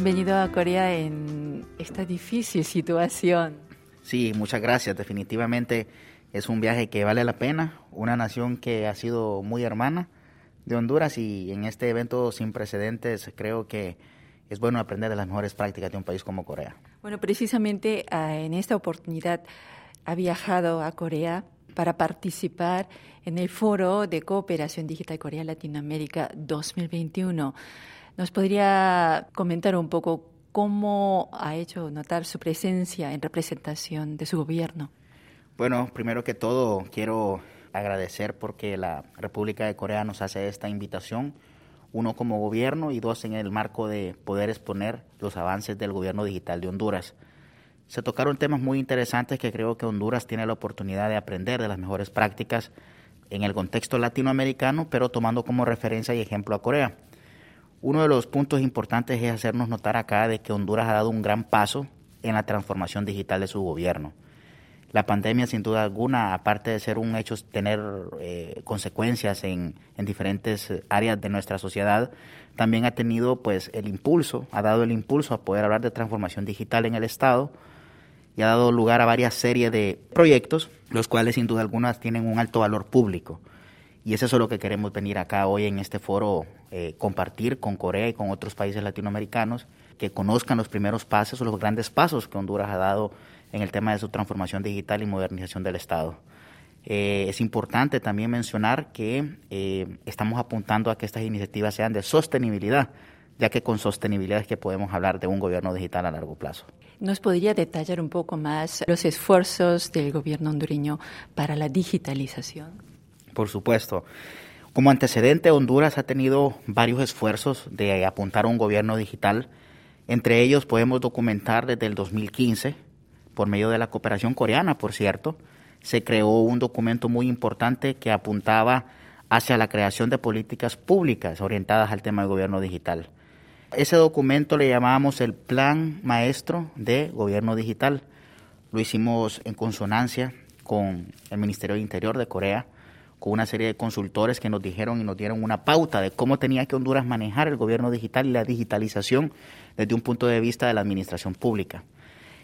Bienvenido a Corea en esta difícil situación. Sí, muchas gracias. Definitivamente es un viaje que vale la pena, una nación que ha sido muy hermana de Honduras y en este evento sin precedentes creo que es bueno aprender de las mejores prácticas de un país como Corea. Bueno, precisamente ah, en esta oportunidad ha viajado a Corea para participar en el Foro de Cooperación Digital Corea-Latinoamérica 2021. ¿Nos podría comentar un poco cómo ha hecho notar su presencia en representación de su gobierno? Bueno, primero que todo quiero agradecer porque la República de Corea nos hace esta invitación, uno como gobierno y dos en el marco de poder exponer los avances del gobierno digital de Honduras. Se tocaron temas muy interesantes que creo que Honduras tiene la oportunidad de aprender de las mejores prácticas en el contexto latinoamericano, pero tomando como referencia y ejemplo a Corea. Uno de los puntos importantes es hacernos notar acá de que Honduras ha dado un gran paso en la transformación digital de su gobierno. La pandemia, sin duda alguna, aparte de ser un hecho, tener eh, consecuencias en, en, diferentes áreas de nuestra sociedad, también ha tenido pues el impulso, ha dado el impulso a poder hablar de transformación digital en el Estado y ha dado lugar a varias series de proyectos, los cuales sin duda alguna tienen un alto valor público. Y es lo que queremos venir acá hoy en este foro, eh, compartir con Corea y con otros países latinoamericanos, que conozcan los primeros pasos o los grandes pasos que Honduras ha dado en el tema de su transformación digital y modernización del Estado. Eh, es importante también mencionar que eh, estamos apuntando a que estas iniciativas sean de sostenibilidad, ya que con sostenibilidad es que podemos hablar de un gobierno digital a largo plazo. ¿Nos podría detallar un poco más los esfuerzos del gobierno hondureño para la digitalización? Por supuesto. Como antecedente, Honduras ha tenido varios esfuerzos de apuntar a un gobierno digital. Entre ellos podemos documentar desde el 2015, por medio de la cooperación coreana, por cierto, se creó un documento muy importante que apuntaba hacia la creación de políticas públicas orientadas al tema del gobierno digital. Ese documento le llamábamos el Plan Maestro de Gobierno Digital. Lo hicimos en consonancia con el Ministerio de Interior de Corea, con una serie de consultores que nos dijeron y nos dieron una pauta de cómo tenía que Honduras manejar el gobierno digital y la digitalización desde un punto de vista de la administración pública.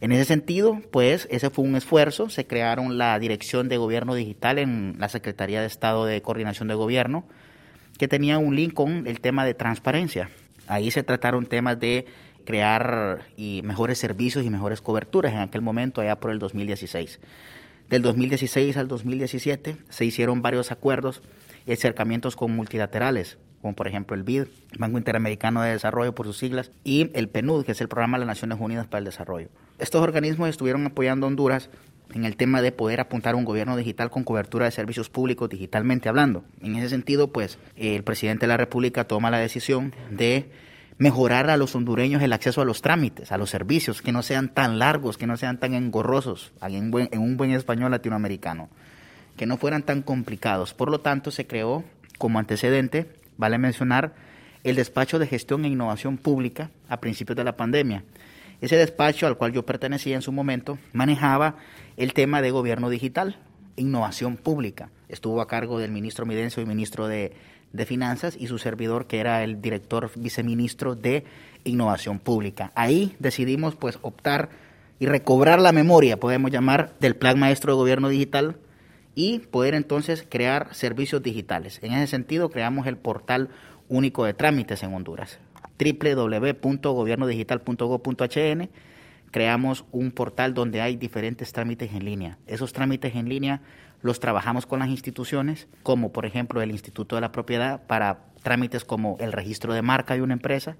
En ese sentido, pues ese fue un esfuerzo, se crearon la Dirección de Gobierno Digital en la Secretaría de Estado de Coordinación de Gobierno, que tenía un link con el tema de transparencia. Ahí se trataron temas de crear y mejores servicios y mejores coberturas en aquel momento, allá por el 2016. Del 2016 al 2017 se hicieron varios acuerdos y acercamientos con multilaterales, como por ejemplo el BID, Banco Interamericano de Desarrollo por sus siglas, y el PNUD, que es el Programa de las Naciones Unidas para el Desarrollo. Estos organismos estuvieron apoyando a Honduras en el tema de poder apuntar un gobierno digital con cobertura de servicios públicos digitalmente hablando. En ese sentido, pues el presidente de la República toma la decisión de mejorar a los hondureños el acceso a los trámites, a los servicios, que no sean tan largos, que no sean tan engorrosos, en, un buen español latinoamericano, que no fueran tan complicados. Por lo tanto, se creó como antecedente, vale mencionar, el despacho de gestión e innovación pública a principios de la pandemia. Ese despacho al cual yo pertenecía en su momento manejaba el tema de gobierno digital, innovación pública. Estuvo a cargo del ministro Midencio y ministro de de Finanzas y su servidor que era el director viceministro de Innovación Pública. Ahí decidimos pues optar y recobrar la memoria, podemos llamar, del Plan Maestro de Gobierno Digital y poder entonces crear servicios digitales. En ese sentido creamos el portal único de trámites en Honduras, www.gobiernodigital.gov.hn. Creamos un portal donde hay diferentes trámites en línea. Esos trámites en línea los trabajamos con las instituciones, como por ejemplo el Instituto de la Propiedad, para trámites como el registro de marca de una empresa.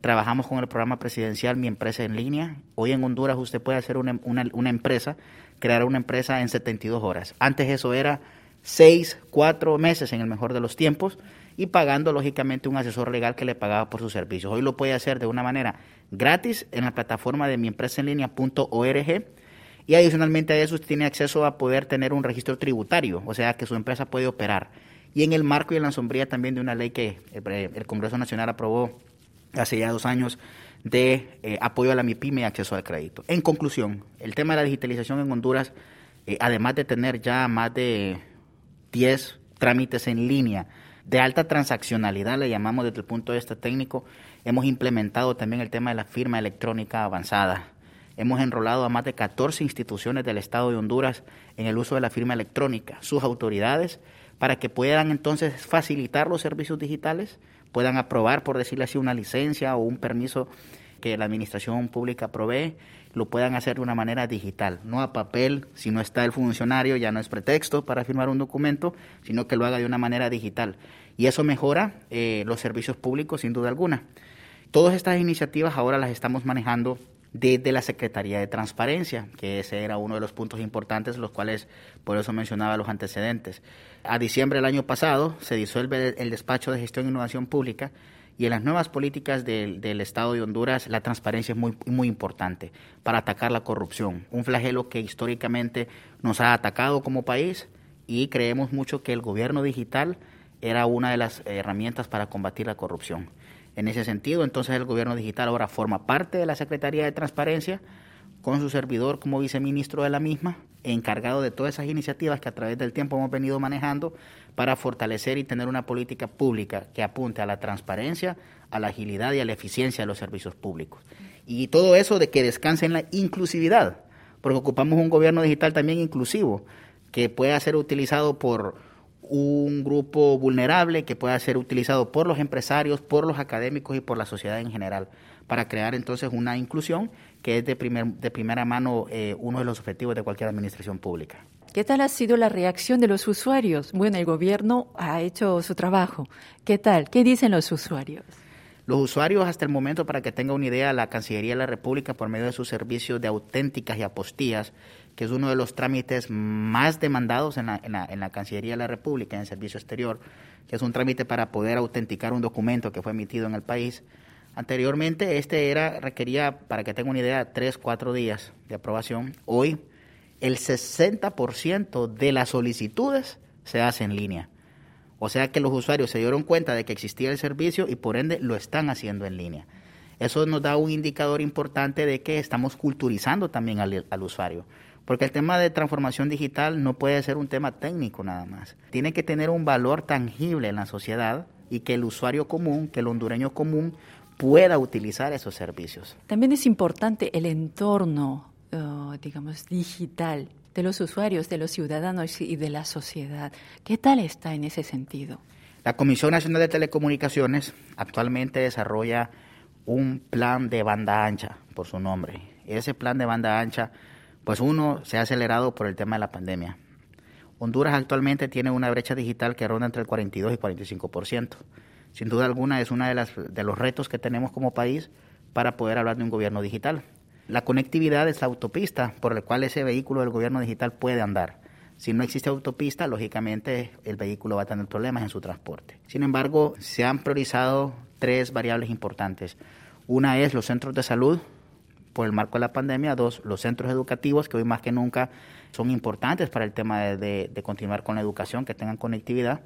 Trabajamos con el programa presidencial Mi Empresa en Línea. Hoy en Honduras usted puede hacer una, una, empresa, crear una empresa en 72 horas. Antes eso era 6, 4 meses en el mejor de los tiempos y pagando lógicamente un asesor legal que le pagaba por sus servicios. Hoy lo puede hacer de una manera gratis en la plataforma de miempresaenlinea.org y adicionalmente a eso tiene acceso a poder tener un registro tributario, o sea que su empresa puede operar. Y en el marco y en la sombría también de una ley que eh, el Congreso Nacional aprobó hace ya dos años de eh, apoyo a la MIPYME y acceso al crédito. En conclusión, el tema de la digitalización en Honduras, eh, además de tener ya más de 10 trámites en línea de alta transaccionalidad, le llamamos desde el punto de vista técnico. Hemos implementado también el tema de la firma electrónica avanzada. Hemos enrolado a más de 14 instituciones del Estado de Honduras en el uso de la firma electrónica, sus autoridades, para que puedan entonces facilitar los servicios digitales, puedan aprobar, por decirle así, una licencia o un permiso que la administración pública provee, lo puedan hacer de una manera digital, no a papel, si no está el funcionario ya no es pretexto para firmar un documento, sino que lo haga de una manera digital. Y eso mejora eh, los servicios públicos sin duda alguna. Todas estas iniciativas ahora las estamos manejando desde la Secretaría de Transparencia, que ese era uno de los puntos importantes, los cuales por eso mencionaba los antecedentes. A diciembre del año pasado se disuelve el despacho de gestión e innovación pública y en las nuevas políticas del, Estado de Honduras la transparencia es muy, muy importante para atacar la corrupción, un flagelo que históricamente nos ha atacado como país y creemos mucho que el gobierno digital era una de las herramientas para combatir la corrupción. En ese sentido, entonces el gobierno digital ahora forma parte de la Secretaría de Transparencia con su servidor como viceministro de la misma, encargado de todas esas iniciativas que a través del tiempo hemos venido manejando para fortalecer y tener una política pública que apunte a la transparencia, a la agilidad y a la eficiencia de los servicios públicos. Y todo eso de que descanse en la inclusividad, porque ocupamos un gobierno digital también inclusivo, que pueda ser utilizado por un grupo vulnerable que pueda ser utilizado por los empresarios, por los académicos y por la sociedad en general, para crear entonces una inclusión que es de, primer, de primera mano eh, uno de los objetivos de cualquier administración pública. ¿Qué tal ha sido la reacción de los usuarios? Bueno, el gobierno ha hecho su trabajo. ¿Qué tal? ¿Qué dicen los usuarios? Los usuarios, hasta el momento, para que tenga una idea, la Cancillería de la República, por medio de sus servicios de auténticas y apostías, que es uno de los trámites más demandados en la, en, la, en la Cancillería de la República, en el Servicio Exterior, que es un trámite para poder autenticar un documento que fue emitido en el país. Anteriormente, este era requería, para que tenga una idea, tres, cuatro días de aprobación. Hoy, el 60% de las solicitudes se hace en línea. O sea que los usuarios se dieron cuenta de que existía el servicio y por ende lo están haciendo en línea. Eso nos da un indicador importante de que estamos culturizando también al, al usuario. Porque el tema de transformación digital no puede ser un tema técnico nada más. Tiene que tener un valor tangible en la sociedad y que el usuario común, que el hondureño común pueda utilizar esos servicios. También es importante el entorno, uh, digamos, digital de los usuarios, de los ciudadanos y de la sociedad. ¿Qué tal está en ese sentido? La Comisión Nacional de Telecomunicaciones actualmente desarrolla un plan de banda ancha, por su nombre. Ese plan de banda ancha pues uno se ha acelerado por el tema de la pandemia. Honduras actualmente tiene una brecha digital que ronda entre el 42 y 45%. Sin duda alguna es uno de, de los retos que tenemos como país para poder hablar de un gobierno digital. La conectividad es la autopista por la cual ese vehículo del gobierno digital puede andar. Si no existe autopista, lógicamente el vehículo va a tener problemas en su transporte. Sin embargo, se han priorizado tres variables importantes. Una es los centros de salud, por el marco de la pandemia. Dos, los centros educativos, que hoy más que nunca son importantes para el tema de, continuar con la educación, que tengan conectividad.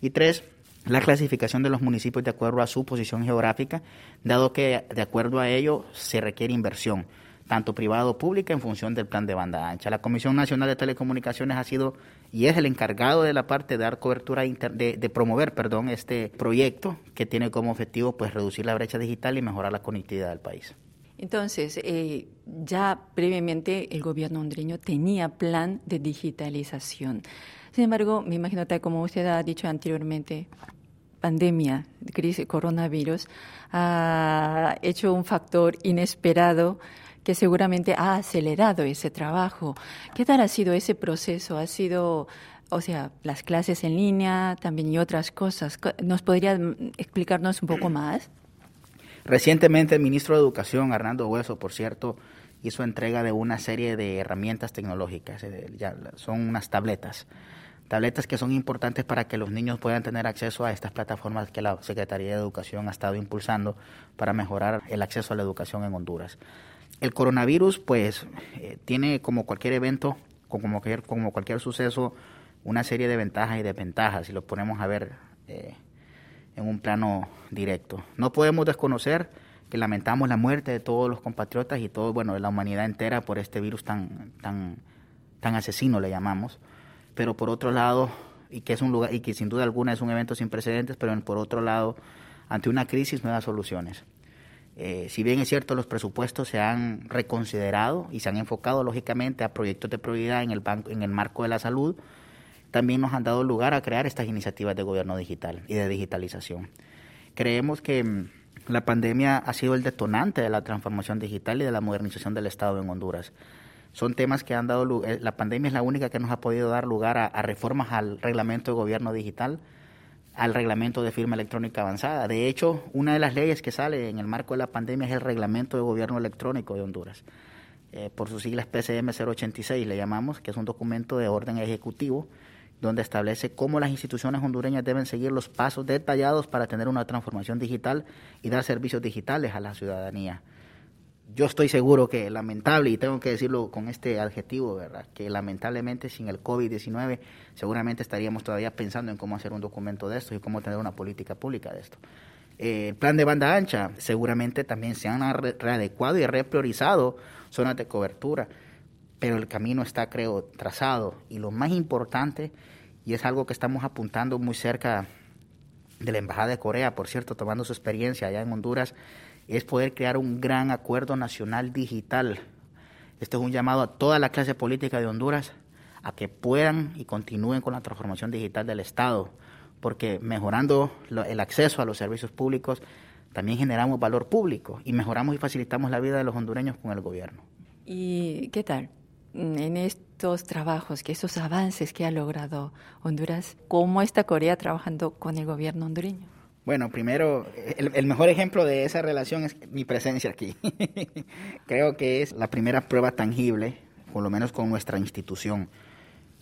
Y tres, la clasificación de los municipios de acuerdo a su posición geográfica, dado que de acuerdo a ello se requiere inversión, tanto privada o pública, en función del plan de banda ancha. La Comisión Nacional de Telecomunicaciones ha sido y es el encargado de la parte de dar cobertura, de, de, promover perdón, este proyecto que tiene como objetivo pues, reducir la brecha digital y mejorar la conectividad del país. Entonces, eh, ya previamente el gobierno hondureño tenía plan de digitalización. Sin embargo, me imagino, tal como usted ha dicho anteriormente, pandemia, crisis, coronavirus, ha hecho un factor inesperado que seguramente ha acelerado ese trabajo. ¿Qué tal ha sido ese proceso? ¿Ha sido, o sea, las clases en línea también y otras cosas? ¿Nos podría explicarnos un poco más? Recientemente el ministro de Educación, Hernando Hueso, por cierto, hizo entrega de una serie de herramientas tecnológicas, eh, son unas tabletas, tabletas que son importantes para que los niños puedan tener acceso a estas plataformas que la Secretaría de Educación ha estado impulsando para mejorar el acceso a la educación en Honduras. El coronavirus, pues, eh, tiene como cualquier evento, como cualquier, suceso, una serie de ventajas y desventajas, si lo ponemos a ver eh, en un plano directo. No podemos desconocer que lamentamos la muerte de todos los compatriotas y todo, bueno, de la humanidad entera por este virus tan, tan, tan asesino, le llamamos. Pero por otro lado, y que es un lugar y que sin duda alguna es un evento sin precedentes, pero por otro lado, ante una crisis, nuevas soluciones. Eh, si bien es cierto, los presupuestos se han reconsiderado y se han enfocado lógicamente a proyectos de prioridad en el, banco, en el marco de la salud, también nos han dado lugar a crear estas iniciativas de gobierno digital y de digitalización. Creemos que mm, la pandemia ha sido el detonante de la transformación digital y de la modernización del Estado en Honduras. Son temas que han dado, eh, la pandemia es la única que nos ha podido dar lugar a reformas al reglamento de gobierno digital, al reglamento de firma electrónica avanzada. De hecho, una de las leyes que sale en el marco de la pandemia es el reglamento de gobierno electrónico de Honduras. Eh, por sus siglas PCM 086 le llamamos, que es un documento de orden ejecutivo donde establece cómo las instituciones hondureñas deben seguir los pasos detallados para tener una transformación digital y dar servicios digitales a la ciudadanía yo estoy seguro que lamentable, y tengo que decirlo con este adjetivo, ¿verdad? Que lamentablemente sin el COVID-19 seguramente estaríamos todavía pensando en cómo hacer un documento de esto y cómo tener una política pública de esto. Eh, el plan de banda ancha, seguramente también se han readecuado y repriorizado zonas de cobertura, pero el camino está, creo, trazado. Y lo más importante, y es algo que estamos apuntando muy cerca de la Embajada de Corea, por cierto, tomando su experiencia allá en Honduras, es poder crear un gran acuerdo nacional digital. Este es un llamado a toda la clase política de Honduras a que puedan y continúen con la transformación digital del Estado, porque mejorando el acceso a los servicios públicos, también generamos valor público y mejoramos y facilitamos la vida de los hondureños con el gobierno. ¿Y qué tal? En estos trabajos, que esos avances que ha logrado Honduras, ¿cómo está Corea trabajando con el gobierno hondureño? Bueno, primero, el, mejor ejemplo de esa relación es mi presencia aquí. Creo que es la primera prueba tangible, por lo menos con nuestra institución.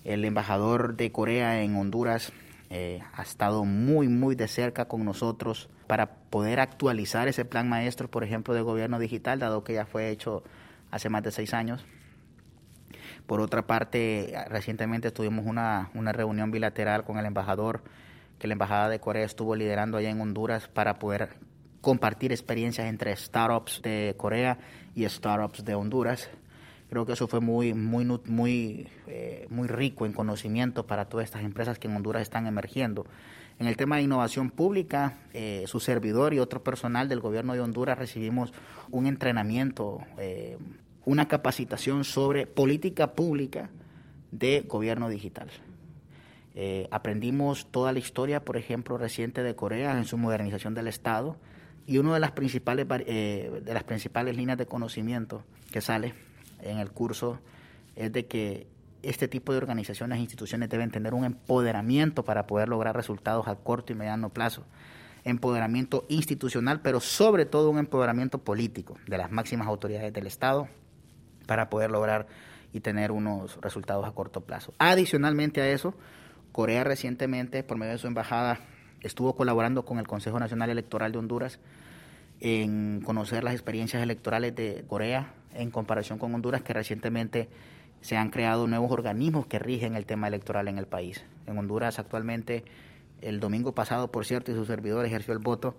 El embajador de Corea en Honduras eh, ha estado muy, muy de cerca con nosotros para poder actualizar ese plan maestro, por ejemplo, de gobierno digital, dado que ya fue hecho hace más de seis años. Por otra parte, recientemente tuvimos una, una reunión bilateral con el embajador que la Embajada de Corea estuvo liderando allá en Honduras para poder compartir experiencias entre startups de Corea y startups de Honduras. Creo que eso fue muy, muy, muy, eh, muy rico en conocimiento para todas estas empresas que en Honduras están emergiendo. En el tema de innovación pública, eh, su servidor y otro personal del gobierno de Honduras recibimos un entrenamiento, eh, una capacitación sobre política pública de gobierno digital. Eh, aprendimos toda la historia, por ejemplo, reciente de Corea en su modernización del Estado y una de las principales, eh, de las principales líneas de conocimiento que sale en el curso es de que este tipo de organizaciones e instituciones deben tener un empoderamiento para poder lograr resultados a corto y mediano plazo. Empoderamiento institucional, pero sobre todo un empoderamiento político de las máximas autoridades del Estado para poder lograr y tener unos resultados a corto plazo. Adicionalmente a eso, Corea recientemente, por medio de su embajada, estuvo colaborando con el Consejo Nacional Electoral de Honduras en conocer las experiencias electorales de Corea en comparación con Honduras, que recientemente se han creado nuevos organismos que rigen el tema electoral en el país. En Honduras actualmente, el domingo pasado, por cierto, y su servidor ejerció el voto,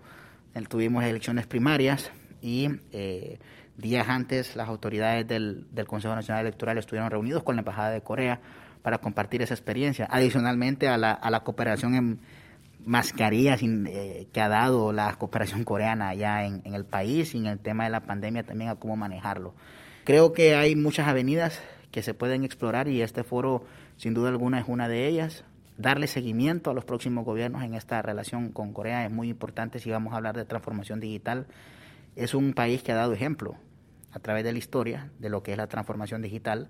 tuvimos elecciones primarias y eh, días antes las autoridades del, del Consejo Nacional Electoral estuvieron reunidos con la Embajada de Corea para compartir esa experiencia. Adicionalmente a la, a la cooperación en mascarillas eh, que ha dado la cooperación coreana allá en, en, el país y en el tema de la pandemia también a cómo manejarlo. Creo que hay muchas avenidas que se pueden explorar y este foro sin duda alguna es una de ellas. Darle seguimiento a los próximos gobiernos en esta relación con Corea es muy importante si vamos a hablar de transformación digital. Es un país que ha dado ejemplo a través de la historia de lo que es la transformación digital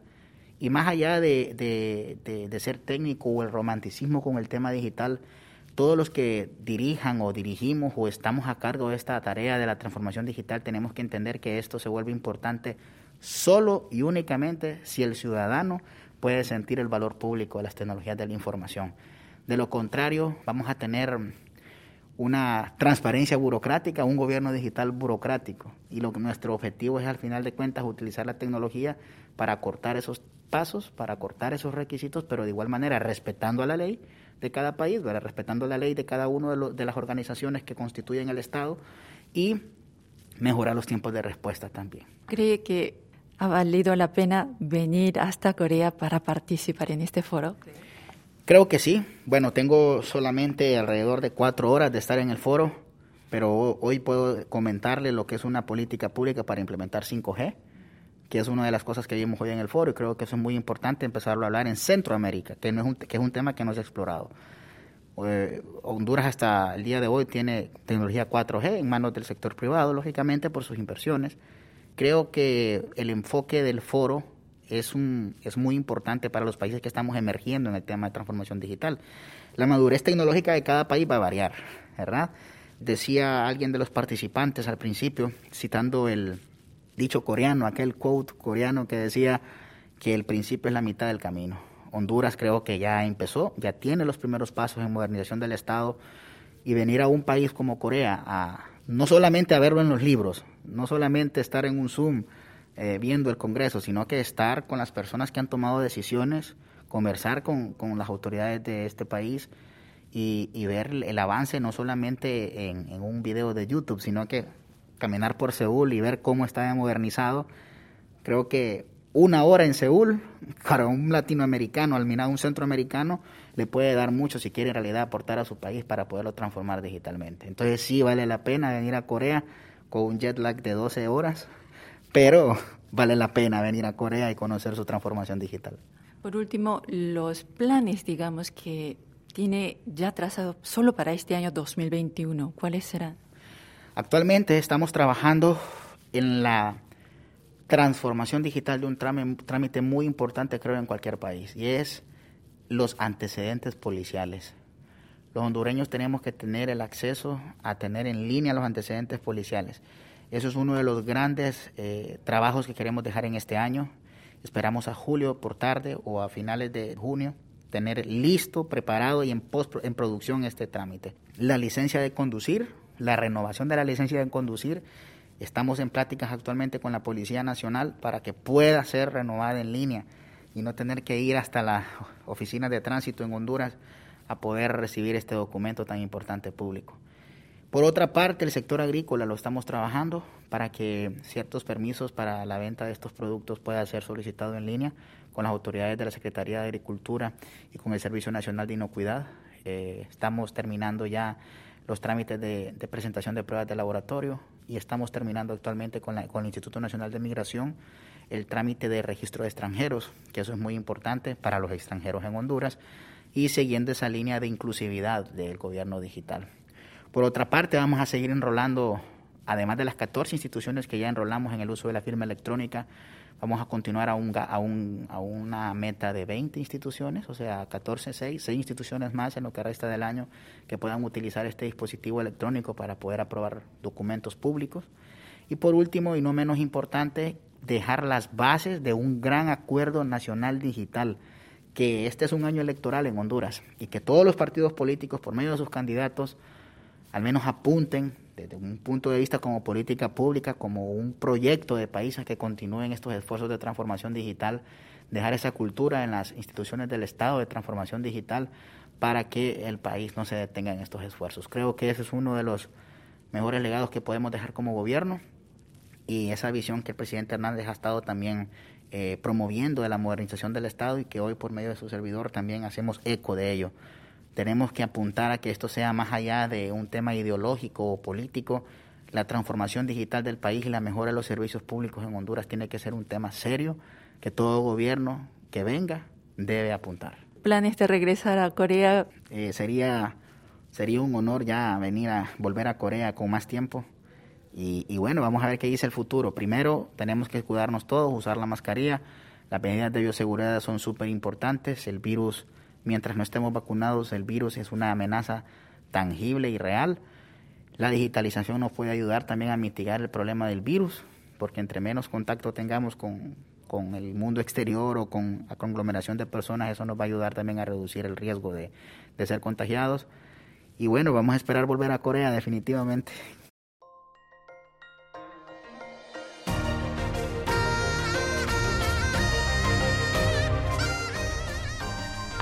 y más allá de, de, ser técnico o el romanticismo con el tema digital, todos los que dirijan o dirigimos o estamos a cargo de esta tarea de la transformación digital tenemos que entender que esto se vuelve importante solo y únicamente si el ciudadano puede sentir el valor público de las tecnologías de la información. De lo contrario, vamos a tener una transparencia burocrática, un gobierno digital burocrático. Y lo que nuestro objetivo es al final de cuentas utilizar la tecnología para cortar esos pasos para cortar esos requisitos, pero de igual manera respetando a la ley de cada país, respetando la ley de cada una de, de, las organizaciones que constituyen el Estado y mejorar los tiempos de respuesta también. ¿Cree que ha valido la pena venir hasta Corea para participar en este foro? Creo que sí. Bueno, tengo solamente alrededor de cuatro horas de estar en el foro, pero hoy puedo comentarle lo que es una política pública para implementar 5G, que es una de las cosas que vimos hoy en el foro y creo que eso es muy importante empezarlo a hablar en Centroamérica, que, no es, un, que es un tema que no se ha explorado. Eh, Honduras hasta el día de hoy tiene tecnología 4G en manos del sector privado, lógicamente por sus inversiones. Creo que el enfoque del foro es, un, es muy importante para los países que estamos emergiendo en el tema de transformación digital. La madurez tecnológica de cada país va a variar, ¿verdad? Decía alguien de los participantes al principio, citando el dicho coreano, aquel quote coreano que decía que el principio es la mitad del camino. Honduras creo que ya empezó, ya tiene los primeros pasos en modernización del Estado y venir a un país como Corea no solamente a verlo en los libros, no solamente estar en un Zoom eh, viendo el Congreso, sino que estar con las personas que han tomado decisiones, conversar con, las autoridades de este país y, ver el avance no solamente en, en, un video de YouTube, sino que caminar por Seúl y ver cómo está modernizado. Creo que una hora en Seúl para un latinoamericano, al menos un centroamericano, le puede dar mucho si quiere en realidad aportar a su país para poderlo transformar digitalmente. Entonces sí vale la pena venir a Corea con un jet lag de 12 horas, pero vale la pena venir a Corea y conocer su transformación digital. Por último, los planes, digamos, que tiene ya trazado solo para este año 2021, ¿cuáles serán? Actualmente estamos trabajando en la transformación digital de un trámite muy importante, creo, en cualquier país, y es los antecedentes policiales. Los hondureños tenemos que tener el acceso a tener en línea los antecedentes policiales. Eso es uno de los grandes eh, trabajos que queremos dejar en este año. Esperamos a julio por tarde o a finales de junio tener listo, preparado y en, post, en producción este trámite. La licencia de conducir, la renovación de la licencia de conducir Estamos en pláticas actualmente con la Policía Nacional para que pueda ser renovada en línea y no tener que ir hasta la oficina de tránsito en Honduras a poder recibir este documento tan importante público. Por otra parte, el sector agrícola lo estamos trabajando para que ciertos permisos para la venta de estos productos puedan ser solicitados en línea con las autoridades de la Secretaría de Agricultura y con el Servicio Nacional de Inocuidad. Eh, estamos terminando ya los trámites de, presentación de pruebas de laboratorio y estamos terminando actualmente con, con el Instituto Nacional de Migración el trámite de registro de extranjeros, que eso es muy importante para los extranjeros en Honduras, y siguiendo esa línea de inclusividad del gobierno digital. Por otra parte, vamos a seguir enrolando, además de las 14 instituciones que ya enrolamos en el uso de la firma electrónica, Vamos a continuar a, un, a, un, a una meta de 20 instituciones, o sea, 14, 6, 6 instituciones más en lo que resta del año que puedan utilizar este dispositivo electrónico para poder aprobar documentos públicos. Y por último, y no menos importante, dejar las bases de un gran acuerdo nacional digital, que este es un año electoral en Honduras y que todos los partidos políticos, por medio de sus candidatos, al menos apunten desde un punto de vista como política pública, como un proyecto de países que continúen estos esfuerzos de transformación digital, dejar esa cultura en las instituciones del Estado de transformación digital para que el país no se detenga en estos esfuerzos. Creo que ese es uno de los mejores legados que podemos dejar como gobierno y esa visión que el presidente Hernández ha estado también eh, promoviendo de la modernización del Estado y que hoy por medio de su servidor también hacemos eco de ello. Tenemos que apuntar a que esto sea más allá de un tema ideológico o político. La transformación digital del país y la mejora de los servicios públicos en Honduras tiene que ser un tema serio que todo gobierno que venga debe apuntar. ¿Planes de regresar a Corea? Eh, sería, sería un honor ya venir a volver a Corea con más tiempo. Y, y, bueno, vamos a ver qué dice el futuro. Primero, tenemos que cuidarnos todos, usar la mascarilla. Las medidas de bioseguridad son súper importantes. El virus Mientras no estemos vacunados, el virus es una amenaza tangible y real. La digitalización nos puede ayudar también a mitigar el problema del virus, porque entre menos contacto tengamos con, el mundo exterior o con la conglomeración de personas, eso nos va a ayudar también a reducir el riesgo de, de ser contagiados. Y bueno, vamos a esperar volver a Corea definitivamente.